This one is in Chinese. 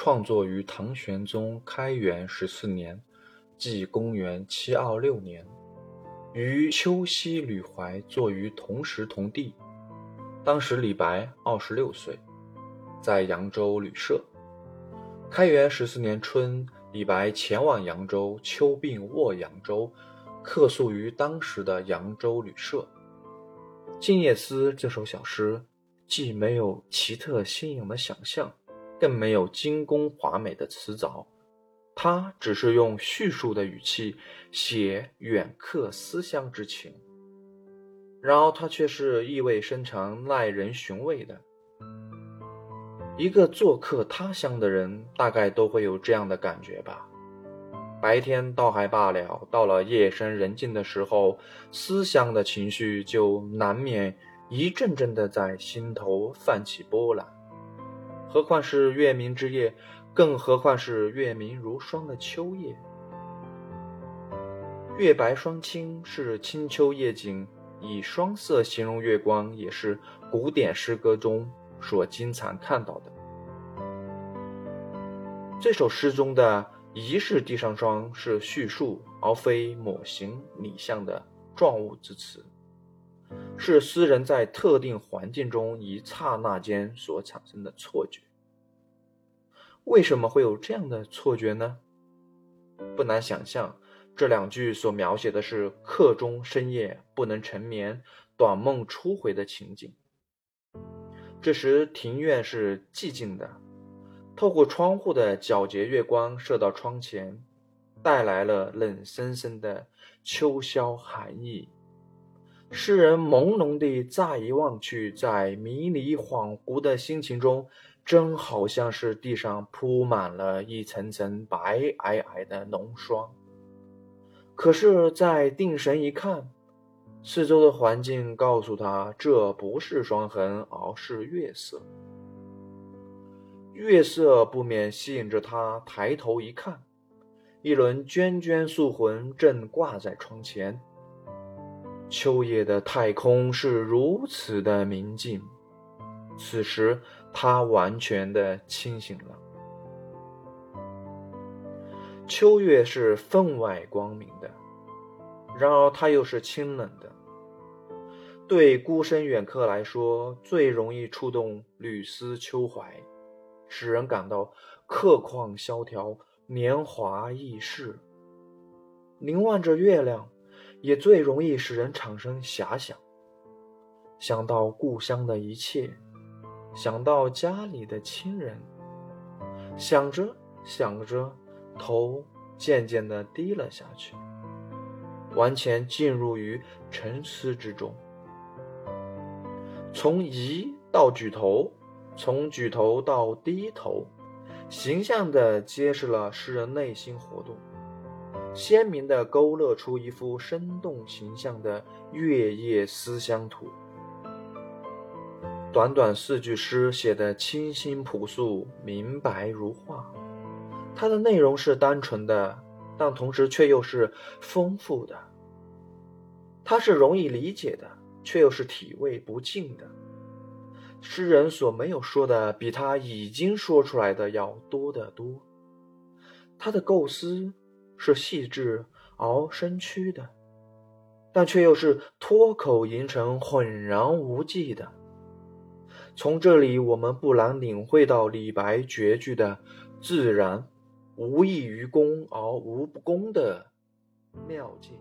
创作于唐玄宗开元十四年，即公元七二六年，与秋夕吕怀作于同时同地。当时李白二十六岁，在扬州旅社。开元十四年春，李白前往扬州，秋病卧扬州，客宿于当时的扬州旅社。《静夜思》这首小诗。既没有奇特新颖的想象，更没有精工华美的辞藻，他只是用叙述的语气写远客思乡之情，然而他却是意味深长、耐人寻味的。一个做客他乡的人，大概都会有这样的感觉吧。白天倒还罢了，到了夜深人静的时候，思乡的情绪就难免。一阵阵的在心头泛起波澜，何况是月明之夜，更何况是月明如霜的秋夜。月白霜清是清秋夜景，以霜色形容月光，也是古典诗歌中所经常看到的。这首诗中的“疑是地上霜”是叙述，而非抹形拟象的状物之词。是诗人在特定环境中一刹那间所产生的错觉。为什么会有这样的错觉呢？不难想象，这两句所描写的是客中深夜不能成眠、短梦初回的情景。这时庭院是寂静的，透过窗户的皎洁月光射到窗前，带来了冷森森的秋宵寒意。诗人朦胧地乍一望去，在迷离恍惚的心情中，真好像是地上铺满了一层层白皑皑的浓霜。可是再定神一看，四周的环境告诉他，这不是霜痕，而是月色。月色不免吸引着他抬头一看，一轮涓涓素魂正挂在窗前。秋夜的太空是如此的明净，此时他完全的清醒了。秋月是分外光明的，然而它又是清冷的。对孤身远客来说，最容易触动缕丝秋怀，使人感到客况萧条、年华易逝。凝望着月亮。也最容易使人产生遐想，想到故乡的一切，想到家里的亲人，想着想着，头渐渐地低了下去，完全进入于沉思之中。从疑到举头，从举头到低头，形象地揭示了诗人内心活动。鲜明地勾勒出一幅生动形象的月夜思乡图。短短四句诗写得清新朴素、明白如画。它的内容是单纯的，但同时却又是丰富的。它是容易理解的，却又是体味不尽的。诗人所没有说的，比他已经说出来的要多得多。他的构思。是细致而深曲的，但却又是脱口吟成浑然无际的。从这里，我们不难领会到李白绝句的自然、无异于功而无不功的妙境。